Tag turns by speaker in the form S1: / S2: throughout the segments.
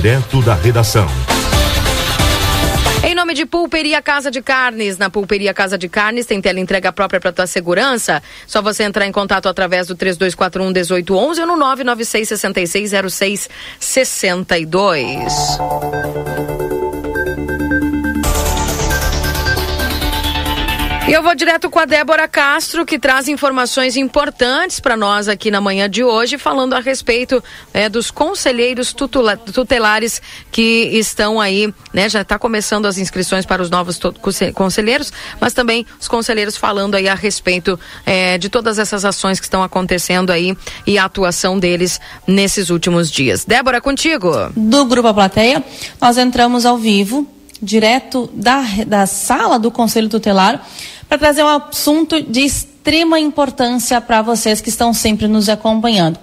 S1: direto da redação.
S2: Em nome de Pulperia Casa de Carnes, na Pulperia Casa de Carnes tem tela entrega própria para tua segurança. Só você entrar em contato através do 3241 1811 ou no 996 66 06 62. E eu vou direto com a Débora Castro, que traz informações importantes para nós aqui na manhã de hoje, falando a respeito é, dos conselheiros tutula, tutelares que estão aí, né? Já está começando as inscrições para os novos conselheiros, mas também os conselheiros falando aí a respeito é, de todas essas ações que estão acontecendo aí e a atuação deles nesses últimos dias. Débora, contigo.
S3: Do Grupo A Plateia, nós entramos ao vivo, direto da, da sala do Conselho Tutelar para trazer um assunto de extrema importância para vocês que estão sempre nos acompanhando.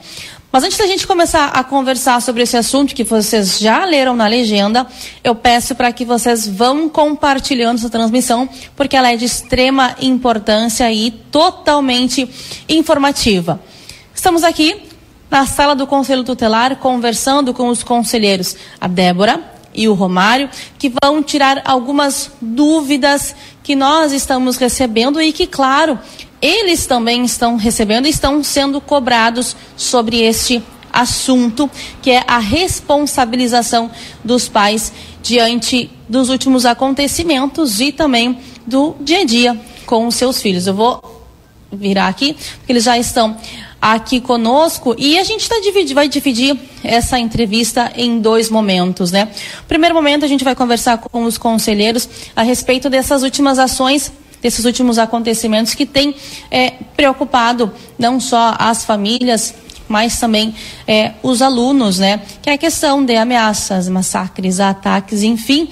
S3: Mas antes da gente começar a conversar sobre esse assunto que vocês já leram na legenda, eu peço para que vocês vão compartilhando essa transmissão, porque ela é de extrema importância e totalmente informativa. Estamos aqui na sala do Conselho Tutelar conversando com os conselheiros, a Débora e o Romário, que vão tirar algumas dúvidas que nós estamos recebendo e que, claro, eles também estão recebendo e estão sendo cobrados sobre este assunto, que é a responsabilização dos pais diante dos últimos acontecimentos e também do dia a dia com os seus filhos. Eu vou virar aqui, porque eles já estão aqui conosco e a gente tá vai dividir essa entrevista em dois momentos, né? Primeiro momento a gente vai conversar com os conselheiros a respeito dessas últimas ações desses últimos acontecimentos que tem é, preocupado não só as famílias, mas também é, os alunos, né? Que é a questão de ameaças, massacres, ataques, enfim,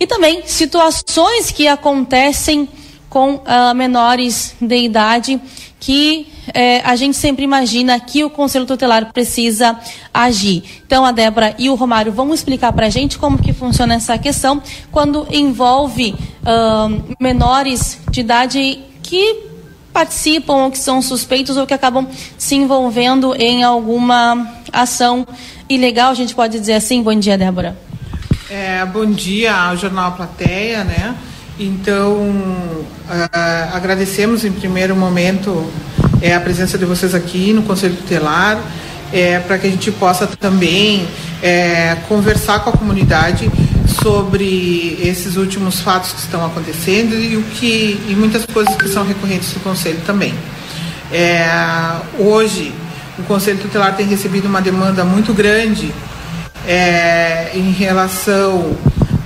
S3: e também situações que acontecem com uh, menores de idade que é, a gente sempre imagina que o Conselho Tutelar precisa agir. Então, a Débora e o Romário vão explicar para a gente como que funciona essa questão quando envolve uh, menores de idade que participam ou que são suspeitos ou que acabam se envolvendo em alguma ação ilegal, a gente pode dizer assim. Bom dia, Débora.
S4: É, bom dia ao Jornal Plateia, né? Então, uh, agradecemos em primeiro momento é, a presença de vocês aqui no Conselho Tutelar, é, para que a gente possa também é, conversar com a comunidade sobre esses últimos fatos que estão acontecendo e o que e muitas coisas que são recorrentes do Conselho também. É, hoje, o Conselho Tutelar tem recebido uma demanda muito grande é, em relação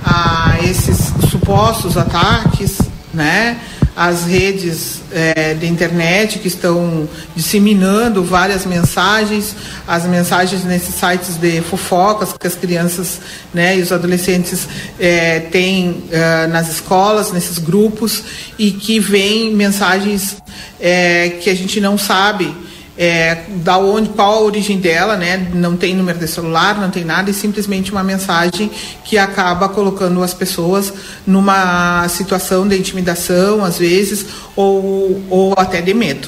S4: a esses supostos ataques, né? As redes é, de internet que estão disseminando várias mensagens, as mensagens nesses sites de fofocas que as crianças né, e os adolescentes é, têm é, nas escolas, nesses grupos, e que vêm mensagens é, que a gente não sabe é, da onde, qual a origem dela, né? Não tem número de celular, não tem nada, e simplesmente uma mensagem que acaba colocando as pessoas numa situação de intimidação, às vezes, ou, ou até de medo.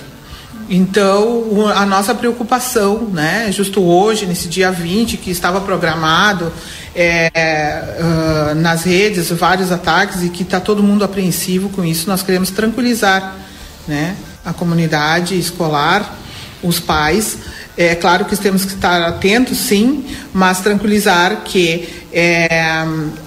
S4: Então, a nossa preocupação, né, justo hoje, nesse dia 20, que estava programado é, uh, nas redes vários ataques e que está todo mundo apreensivo com isso, nós queremos tranquilizar né, a comunidade escolar os pais. É claro que temos que estar atentos, sim, mas tranquilizar que é,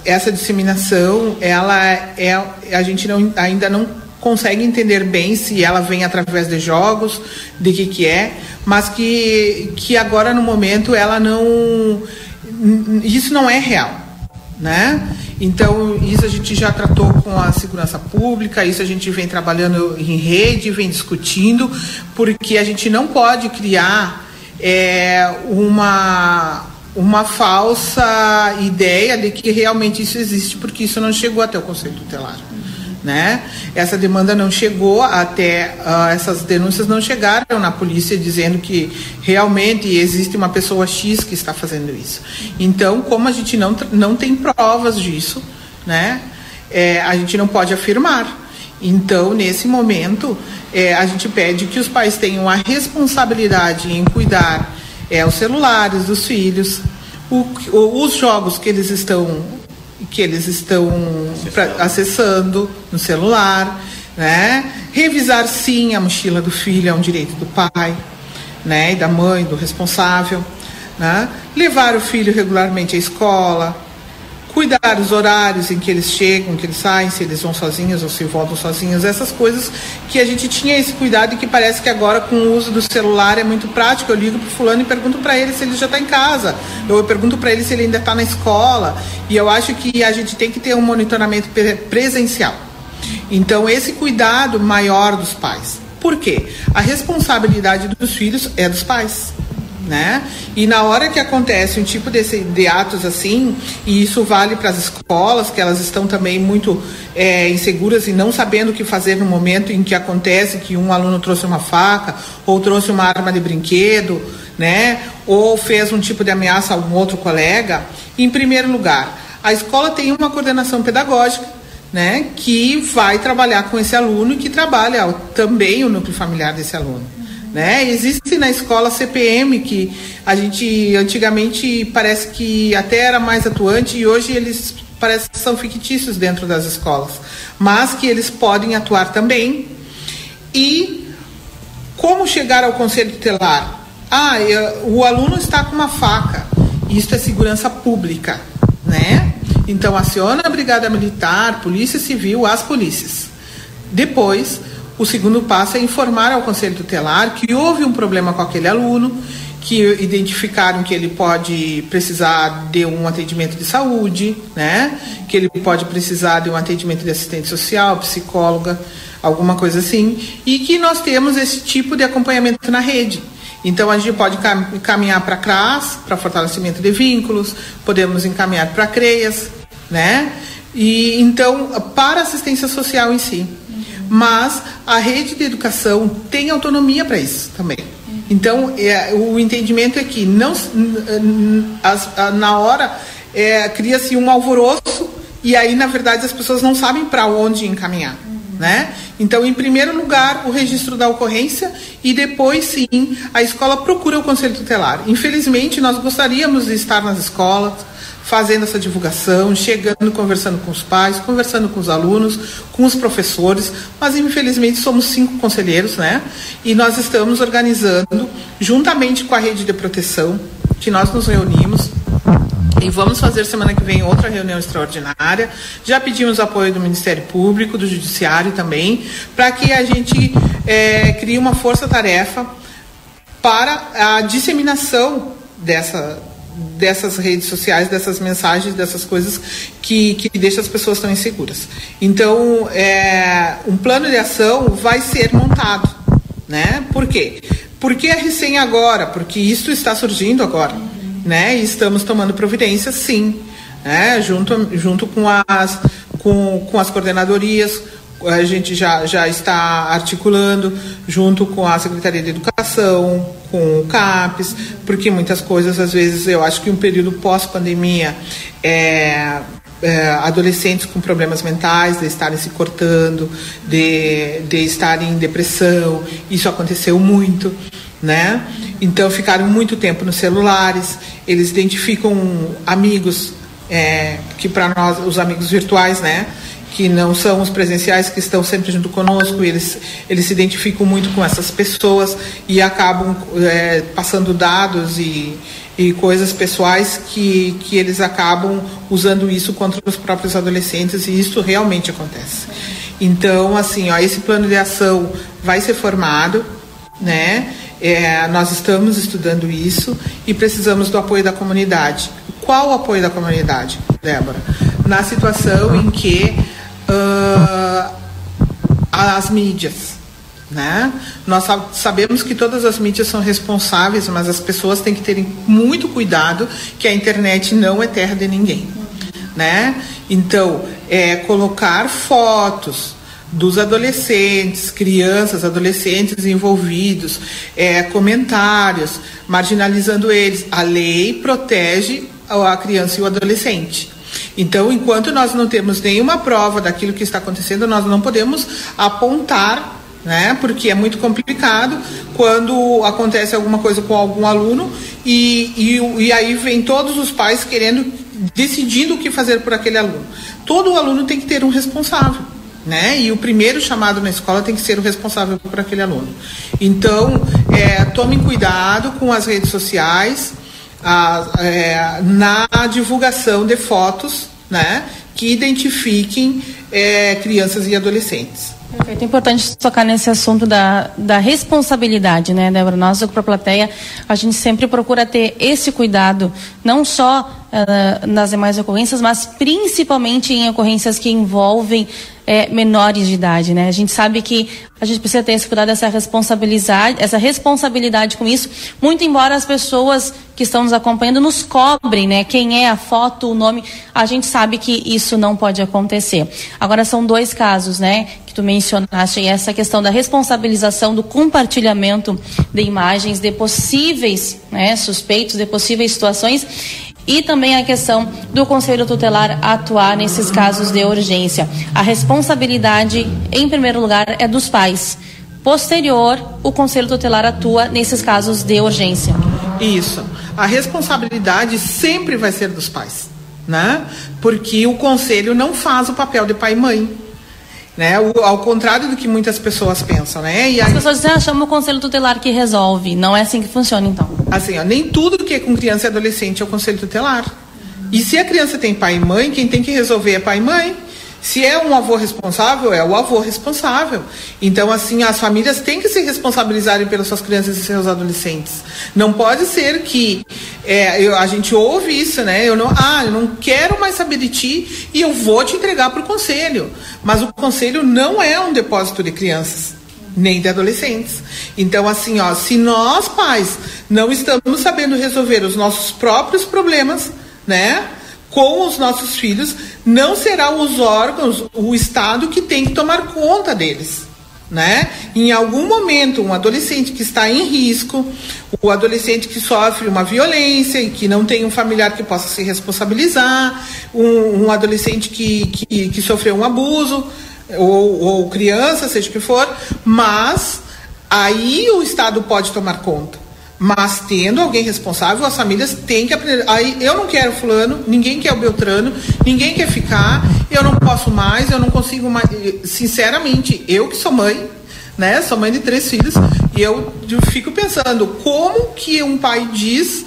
S4: essa disseminação, ela é, a gente não, ainda não consegue entender bem se ela vem através de jogos, de que que é, mas que, que agora no momento ela não, isso não é real né? Então, isso a gente já tratou com a segurança pública, isso a gente vem trabalhando em rede, vem discutindo, porque a gente não pode criar é, uma, uma falsa ideia de que realmente isso existe, porque isso não chegou até o Conselho Tutelar né? Essa demanda não chegou até uh, essas denúncias não chegaram na polícia dizendo que realmente existe uma pessoa X que está fazendo isso. Então, como a gente não não tem provas disso, né? É, a gente não pode afirmar. Então, nesse momento, é, a gente pede que os pais tenham a responsabilidade em cuidar é, os celulares dos filhos, o, os jogos que eles estão que eles estão pra, acessando no celular, né? Revisar sim a mochila do filho é um direito do pai, né? E da mãe, do responsável, né? Levar o filho regularmente à escola, cuidar dos horários em que eles chegam, que eles saem, se eles vão sozinhos ou se voltam sozinhos, essas coisas que a gente tinha esse cuidado e que parece que agora com o uso do celular é muito prático. Eu ligo para fulano e pergunto para ele se ele já está em casa, eu pergunto para ele se ele ainda está na escola e eu acho que a gente tem que ter um monitoramento presencial. Então esse cuidado maior dos pais. Por quê? A responsabilidade dos filhos é dos pais né? E na hora que acontece um tipo desse, de atos assim, e isso vale para as escolas, que elas estão também muito é, inseguras e não sabendo o que fazer no momento em que acontece que um aluno trouxe uma faca ou trouxe uma arma de brinquedo, né? Ou fez um tipo de ameaça a um outro colega. Em primeiro lugar, a escola tem uma coordenação pedagógica né, que vai trabalhar com esse aluno e que trabalha também o núcleo familiar desse aluno. Né? Existe na escola CPM que a gente antigamente parece que até era mais atuante e hoje eles parece que são fictícios dentro das escolas, mas que eles podem atuar também. E como chegar ao conselho tutelar? Ah, eu, o aluno está com uma faca. Isso é segurança pública, né? Então aciona a brigada militar, polícia civil, as polícias. Depois o segundo passo é informar ao conselho tutelar que houve um problema com aquele aluno, que identificaram que ele pode precisar de um atendimento de saúde, né? Que ele pode precisar de um atendimento de assistente social, psicóloga, alguma coisa assim, e que nós temos esse tipo de acompanhamento na rede. Então a gente pode encaminhar para CRAS, para fortalecimento de vínculos, podemos encaminhar para CREAS, né? E então para assistência social em si mas a rede de educação tem autonomia para isso também. Então, é, o entendimento é que não, as, a, na hora é, cria-se um alvoroço e aí, na verdade, as pessoas não sabem para onde encaminhar. Né? Então, em primeiro lugar, o registro da ocorrência e depois, sim, a escola procura o conselho tutelar. Infelizmente, nós gostaríamos de estar nas escolas, fazendo essa divulgação, chegando, conversando com os pais, conversando com os alunos, com os professores, mas infelizmente somos cinco conselheiros, né? E nós estamos organizando, juntamente com a rede de proteção, que nós nos reunimos, e vamos fazer semana que vem outra reunião extraordinária. Já pedimos apoio do Ministério Público, do Judiciário também, para que a gente é, crie uma força-tarefa para a disseminação dessa, dessas redes sociais, dessas mensagens, dessas coisas que, que deixam as pessoas tão inseguras. Então, é, um plano de ação vai ser montado, né? Por quê? Porque é recém agora, porque isso está surgindo agora, né? E estamos tomando providências, sim, né? Junto, junto com as com, com as coordenadorias, a gente já, já está articulando junto com a Secretaria de Educação, com o CAPES, porque muitas coisas, às vezes, eu acho que um período pós-pandemia, é, é, adolescentes com problemas mentais, de estarem se cortando, de, de estarem em depressão, isso aconteceu muito, né? Então ficaram muito tempo nos celulares, eles identificam amigos, é, que para nós, os amigos virtuais, né? Que não são os presenciais que estão sempre junto conosco, eles, eles se identificam muito com essas pessoas e acabam é, passando dados e, e coisas pessoais que, que eles acabam usando isso contra os próprios adolescentes e isso realmente acontece. Então, assim, ó, esse plano de ação vai ser formado, né? É, nós estamos estudando isso e precisamos do apoio da comunidade. Qual o apoio da comunidade, Débora? Na situação em que uh, as mídias. Né? Nós sabemos que todas as mídias são responsáveis, mas as pessoas têm que terem muito cuidado que a internet não é terra de ninguém. Né? Então, é, colocar fotos dos adolescentes, crianças, adolescentes envolvidos, é, comentários, marginalizando eles. A lei protege a criança e o adolescente. Então, enquanto nós não temos nenhuma prova daquilo que está acontecendo, nós não podemos apontar né? Porque é muito complicado quando acontece alguma coisa com algum aluno e, e, e aí vem todos os pais querendo, decidindo o que fazer por aquele aluno. Todo aluno tem que ter um responsável. Né? E o primeiro chamado na escola tem que ser o responsável por aquele aluno. Então, é, tomem cuidado com as redes sociais, a, é, na divulgação de fotos, né? Que identifiquem é, crianças e adolescentes.
S3: Perfeito. É importante tocar nesse assunto da, da responsabilidade, né, Débora? Nós, do a Plateia, a gente sempre procura ter esse cuidado, não só uh, nas demais ocorrências, mas principalmente em ocorrências que envolvem é, menores de idade, né? A gente sabe que a gente precisa ter esse cuidado, essa responsabilidade, essa responsabilidade com isso, muito embora as pessoas que estão nos acompanhando nos cobrem, né? Quem é a foto, o nome, a gente sabe que isso não pode acontecer. Agora são dois casos, né? Que tu mencionaste, essa questão da responsabilização do compartilhamento de imagens de possíveis, né? Suspeitos de possíveis situações e também a questão do Conselho Tutelar atuar nesses casos de urgência. A responsabilidade, em primeiro lugar, é dos pais. Posterior, o Conselho Tutelar atua nesses casos de urgência.
S4: Isso. A responsabilidade sempre vai ser dos pais, né? Porque o conselho não faz o papel de pai e mãe né? O, ao contrário do que muitas pessoas pensam, né?
S3: E As pessoas dizem, ah, chama o conselho tutelar que resolve. Não é assim que funciona, então.
S4: Assim, ó, nem tudo que é com criança e adolescente é o conselho tutelar. E se a criança tem pai e mãe, quem tem que resolver é pai e mãe. Se é um avô responsável, é o avô responsável. Então, assim, as famílias têm que se responsabilizarem pelas suas crianças e seus adolescentes. Não pode ser que é, eu, a gente ouve isso, né? Eu não, ah, eu não quero mais saber de ti e eu vou te entregar para o conselho. Mas o conselho não é um depósito de crianças nem de adolescentes. Então, assim, ó, se nós pais não estamos sabendo resolver os nossos próprios problemas, né? Com os nossos filhos, não será os órgãos, o Estado que tem que tomar conta deles. Né? Em algum momento, um adolescente que está em risco, o adolescente que sofre uma violência e que não tem um familiar que possa se responsabilizar, um, um adolescente que, que, que, sofreu um abuso, ou, ou criança, seja o que for, mas aí o Estado pode tomar conta. Mas tendo alguém responsável, as famílias têm que aprender. Aí eu não quero fulano, ninguém quer o Beltrano, ninguém quer ficar, eu não posso mais, eu não consigo mais. Sinceramente, eu que sou mãe, né? Sou mãe de três filhos, e eu, fico pensando, como que um pai diz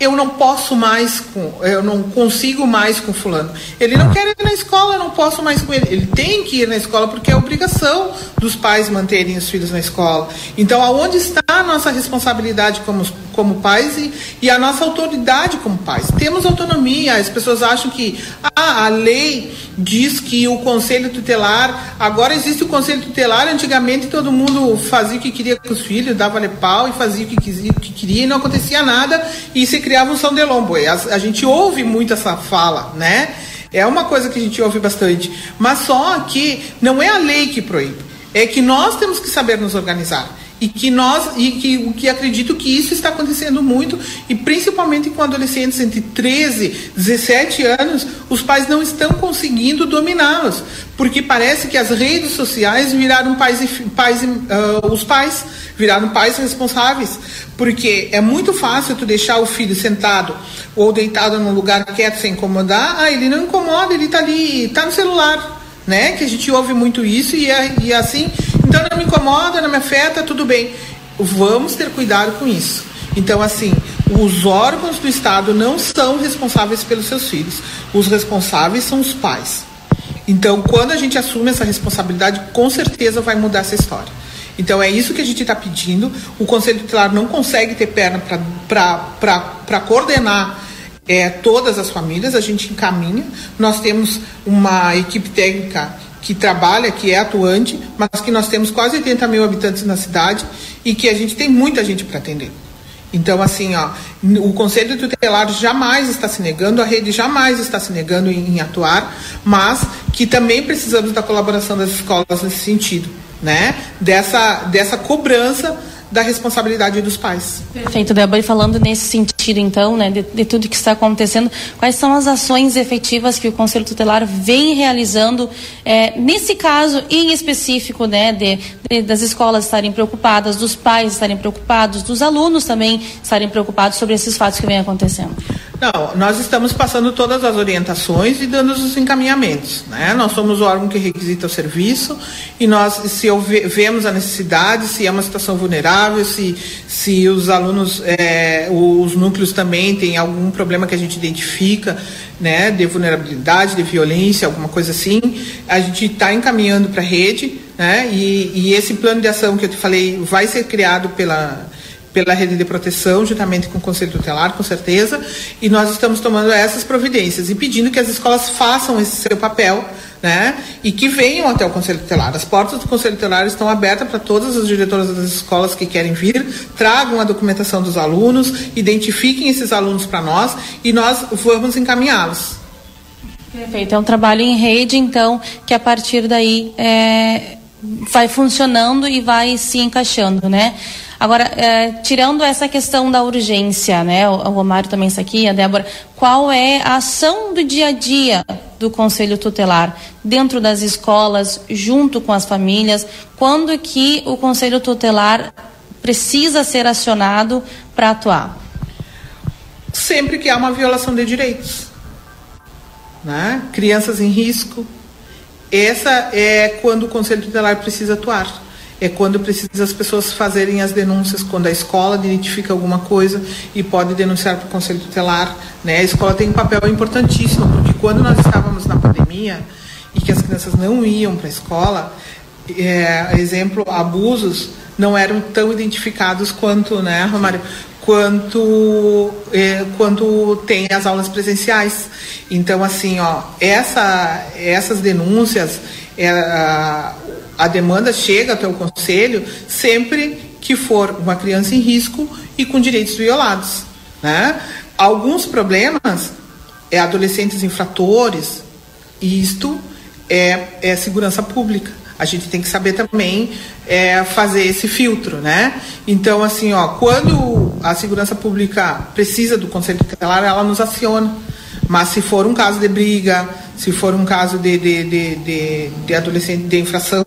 S4: eu não posso mais com, eu não consigo mais com fulano. Ele não quer ir na escola, eu não posso mais com ele. Ele tem que ir na escola porque é obrigação dos pais manterem os filhos na escola. Então, aonde está a nossa responsabilidade como, como pais e, e a nossa autoridade como pais? Temos autonomia. As pessoas acham que ah, a lei diz que o conselho tutelar, agora existe o conselho tutelar, antigamente todo mundo fazia o que queria com os filhos, dava-lhe pau e fazia o que, quisia, o que queria e não acontecia nada e se criava um São de Lombo. A, a gente ouve muito essa fala, né? É uma coisa que a gente ouve bastante. Mas só que não é a lei que proíbe, é que nós temos que saber nos organizar e que nós e que, que acredito que isso está acontecendo muito e principalmente com adolescentes entre 13 17 anos os pais não estão conseguindo dominá-los. Porque parece que as redes sociais viraram pais, pais uh, os pais viraram pais responsáveis. Porque é muito fácil tu deixar o filho sentado ou deitado num lugar quieto sem incomodar ah ele não incomoda ele está ali está no celular né? Que a gente ouve muito isso e, é, e é assim então não me incomoda, não me afeta, tudo bem. Vamos ter cuidado com isso. Então, assim, os órgãos do Estado não são responsáveis pelos seus filhos. Os responsáveis são os pais. Então, quando a gente assume essa responsabilidade, com certeza vai mudar essa história. Então, é isso que a gente está pedindo. O Conselho Tutelar não consegue ter perna para coordenar é, todas as famílias, a gente encaminha. Nós temos uma equipe técnica que trabalha, que é atuante, mas que nós temos quase 80 mil habitantes na cidade e que a gente tem muita gente para atender. Então, assim, ó, o Conselho Tutelar jamais está se negando, a rede jamais está se negando em, em, atuar, mas que também precisamos da colaboração das escolas nesse sentido, né? Dessa, dessa cobrança da responsabilidade dos pais.
S3: Perfeito, Débora. E falando nesse sentido, então, né, de, de, tudo que está acontecendo, quais são as ações efetivas que o Conselho Tutelar vem realizando, é, nesse caso em específico, né, de, de, das escolas estarem preocupadas, dos pais estarem preocupados, dos alunos também estarem preocupados sobre esses fatos que vêm acontecendo?
S4: Não, nós estamos passando todas as orientações e dando os encaminhamentos. Né? Nós somos o órgão que requisita o serviço e nós, se vemos a necessidade, se é uma situação vulnerável, se, se os alunos, é, os núcleos também têm algum problema que a gente identifica, né, de vulnerabilidade, de violência, alguma coisa assim, a gente está encaminhando para a rede, né, e, e esse plano de ação que eu te falei vai ser criado pela pela rede de proteção, juntamente com o Conselho Tutelar, com certeza, e nós estamos tomando essas providências e pedindo que as escolas façam esse seu papel, né, e que venham até o Conselho Tutelar. As portas do Conselho Tutelar estão abertas para todas as diretoras das escolas que querem vir, tragam a documentação dos alunos, identifiquem esses alunos para nós e nós vamos encaminhá-los.
S3: Perfeito, é um trabalho em rede, então, que a partir daí é, vai funcionando e vai se encaixando, né? Agora, é, tirando essa questão da urgência, né? O, o Romário também está aqui, a Débora, qual é a ação do dia a dia do Conselho Tutelar dentro das escolas, junto com as famílias? Quando que o Conselho Tutelar precisa ser acionado para atuar?
S4: Sempre que há uma violação de direitos. Né? Crianças em risco. Essa é quando o Conselho Tutelar precisa atuar é quando precisa as pessoas fazerem as denúncias, quando a escola identifica alguma coisa e pode denunciar para o Conselho Tutelar. Né? A escola tem um papel importantíssimo, porque quando nós estávamos na pandemia e que as crianças não iam para a escola, é, exemplo, abusos não eram tão identificados quanto, né, Romário? Quanto, é, quanto tem as aulas presenciais. Então, assim, ó, essa, essas denúncias, é, a demanda chega até o conselho sempre que for uma criança em risco e com direitos violados. Né? Alguns problemas é adolescentes infratores, e isto é, é segurança pública. A gente tem que saber também é, fazer esse filtro, né? Então, assim, ó, quando a segurança pública precisa do conselho tutelar, ela nos aciona. Mas se for um caso de briga, se for um caso de, de, de, de, de adolescente de infração,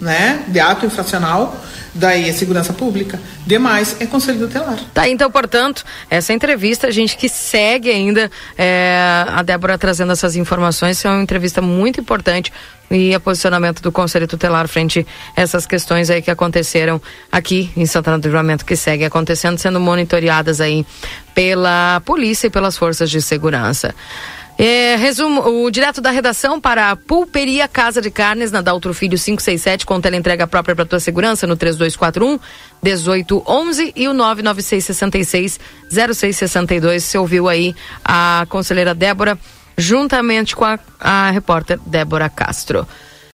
S4: né, de ato infracional, daí é segurança pública. Demais é conselho tutelar.
S2: Tá, então, portanto, essa entrevista, a gente que segue ainda, é, a Débora trazendo essas informações, é uma entrevista muito importante e a posicionamento do Conselho Tutelar frente a essas questões aí que aconteceram aqui em Santana do Livramento, que segue acontecendo, sendo monitoreadas aí pela polícia e pelas forças de segurança. É, resumo, o direto da redação para a Pulperia Casa de Carnes, na Daltro Filho 567, com teleentrega própria para tua segurança no 3241 1811 e o 996 66 0662. Você ouviu aí a conselheira Débora, juntamente com a, a repórter Débora Castro.